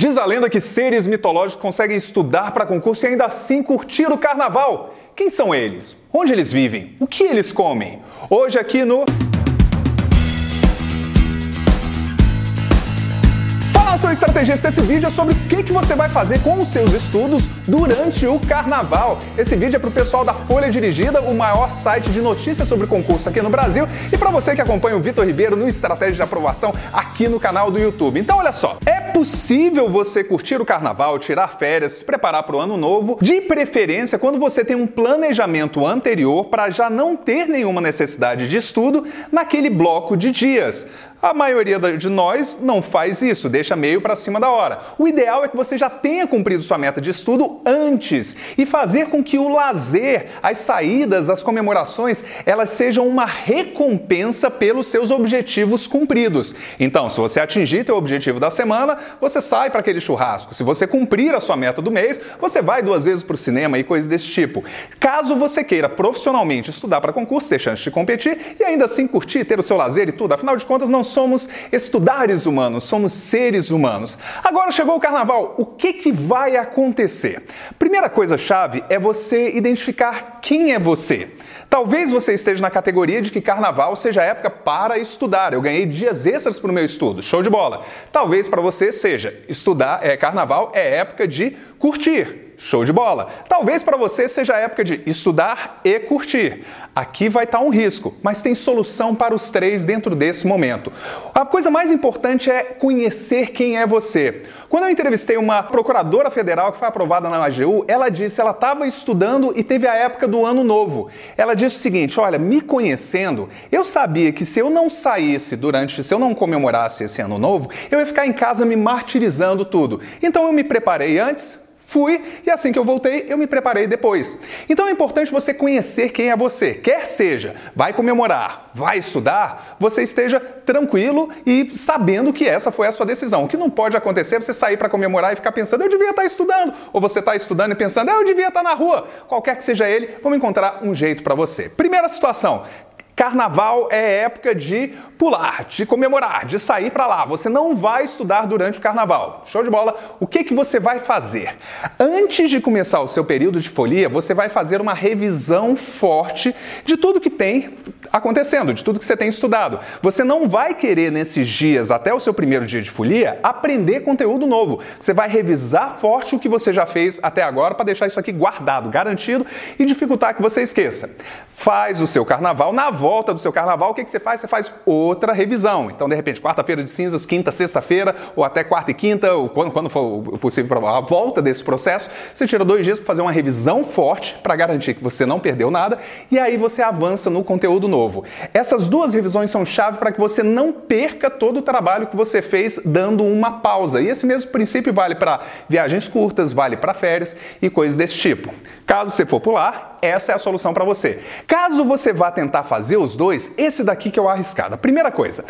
Diz a lenda que seres mitológicos conseguem estudar para concurso e ainda assim curtir o carnaval. Quem são eles? Onde eles vivem? O que eles comem? Hoje aqui no sou estrategista. Esse vídeo é sobre o que, que você vai fazer com os seus estudos durante o carnaval. Esse vídeo é para o pessoal da Folha Dirigida, o maior site de notícias sobre concurso aqui no Brasil, e para você que acompanha o Vitor Ribeiro no Estratégia de Aprovação aqui no canal do YouTube. Então, olha só, é possível você curtir o carnaval, tirar férias, se preparar para o ano novo, de preferência quando você tem um planejamento anterior para já não ter nenhuma necessidade de estudo naquele bloco de dias. A maioria de nós não faz isso, deixa meio para cima da hora. O ideal é que você já tenha cumprido sua meta de estudo antes e fazer com que o lazer, as saídas, as comemorações, elas sejam uma recompensa pelos seus objetivos cumpridos. Então, se você atingir seu objetivo da semana, você sai para aquele churrasco. Se você cumprir a sua meta do mês, você vai duas vezes para o cinema e coisas desse tipo. Caso você queira profissionalmente estudar para concurso, ter chance de competir e ainda assim curtir, ter o seu lazer e tudo, afinal de contas, não somos estudares humanos, somos seres humanos. Agora chegou o carnaval, o que, que vai acontecer? Primeira coisa chave é você identificar quem é você. Talvez você esteja na categoria de que carnaval seja época para estudar. Eu ganhei dias extras para o meu estudo. Show de bola. Talvez para você seja estudar, é carnaval é época de curtir. Show de bola! Talvez para você seja a época de estudar e curtir. Aqui vai estar tá um risco, mas tem solução para os três dentro desse momento. A coisa mais importante é conhecer quem é você. Quando eu entrevistei uma procuradora federal que foi aprovada na AGU, ela disse ela estava estudando e teve a época do ano novo. Ela disse o seguinte: olha, me conhecendo, eu sabia que se eu não saísse durante, se eu não comemorasse esse ano novo, eu ia ficar em casa me martirizando tudo. Então eu me preparei antes, Fui e assim que eu voltei, eu me preparei depois. Então é importante você conhecer quem é você. Quer seja, vai comemorar, vai estudar, você esteja tranquilo e sabendo que essa foi a sua decisão. O que não pode acontecer é você sair para comemorar e ficar pensando, eu devia estar estudando. Ou você está estudando e pensando, eu devia estar na rua. Qualquer que seja ele, vamos encontrar um jeito para você. Primeira situação, Carnaval é época de pular, de comemorar, de sair para lá. Você não vai estudar durante o carnaval. Show de bola. O que que você vai fazer? Antes de começar o seu período de folia, você vai fazer uma revisão forte de tudo que tem acontecendo, de tudo que você tem estudado. Você não vai querer nesses dias até o seu primeiro dia de folia aprender conteúdo novo. Você vai revisar forte o que você já fez até agora para deixar isso aqui guardado, garantido e dificultar que você esqueça. Faz o seu carnaval na volta volta do seu carnaval, o que, que você faz? Você faz outra revisão. Então, de repente, quarta-feira de cinzas, quinta, sexta-feira, ou até quarta e quinta, ou quando, quando for possível a volta desse processo, você tira dois dias para fazer uma revisão forte para garantir que você não perdeu nada e aí você avança no conteúdo novo. Essas duas revisões são chave para que você não perca todo o trabalho que você fez dando uma pausa. E esse mesmo princípio vale para viagens curtas, vale para férias e coisas desse tipo. Caso você for pular, essa é a solução para você. Caso você vá tentar fazer os dois, esse daqui que é o arriscado. Primeira coisa,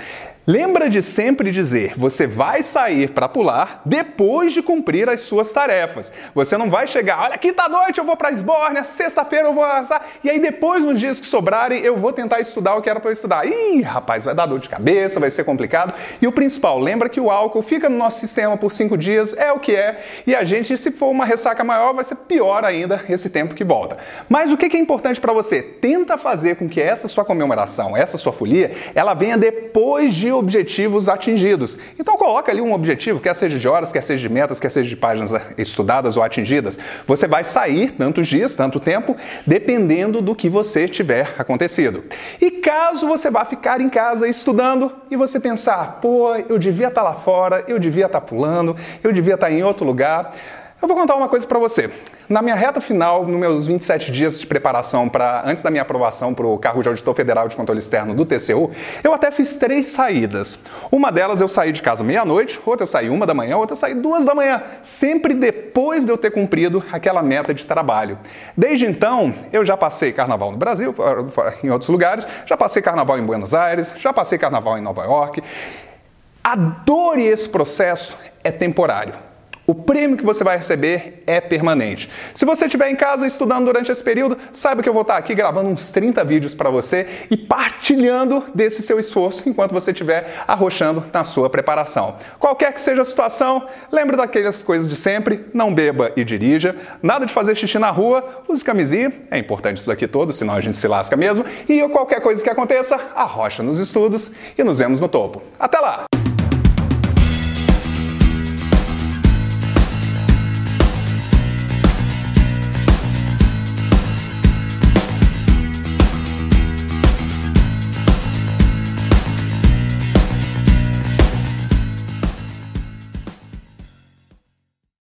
Lembra de sempre dizer: você vai sair para pular depois de cumprir as suas tarefas. Você não vai chegar, olha, quinta-noite eu vou para Esbórnia, sexta-feira eu vou assar, e aí depois, nos dias que sobrarem, eu vou tentar estudar o que era para estudar. Ih, rapaz, vai dar dor de cabeça, vai ser complicado. E o principal, lembra que o álcool fica no nosso sistema por cinco dias, é o que é, e a gente, se for uma ressaca maior, vai ser pior ainda esse tempo que volta. Mas o que é importante para você? Tenta fazer com que essa sua comemoração, essa sua folia, ela venha depois de objetivos atingidos. Então coloca ali um objetivo, quer seja de horas, quer seja de metas, quer seja de páginas estudadas ou atingidas. Você vai sair tantos dias, tanto tempo, dependendo do que você tiver acontecido. E caso você vá ficar em casa estudando e você pensar, pô, eu devia estar lá fora, eu devia estar pulando, eu devia estar em outro lugar, eu vou contar uma coisa para você. Na minha reta final, nos meus 27 dias de preparação para antes da minha aprovação para o cargo de auditor federal de controle externo do TCU, eu até fiz três saídas. Uma delas eu saí de casa meia-noite, outra eu saí uma da manhã, outra eu saí duas da manhã, sempre depois de eu ter cumprido aquela meta de trabalho. Desde então, eu já passei carnaval no Brasil, em outros lugares, já passei carnaval em Buenos Aires, já passei carnaval em Nova York. A dor e esse processo é temporário. O prêmio que você vai receber é permanente. Se você estiver em casa estudando durante esse período, saiba que eu vou estar aqui gravando uns 30 vídeos para você e partilhando desse seu esforço enquanto você estiver arrochando na sua preparação. Qualquer que seja a situação, lembre daquelas coisas de sempre: não beba e dirija, nada de fazer xixi na rua, use camisinha, é importante isso aqui todo, senão a gente se lasca mesmo, e qualquer coisa que aconteça, arrocha nos estudos e nos vemos no topo. Até lá!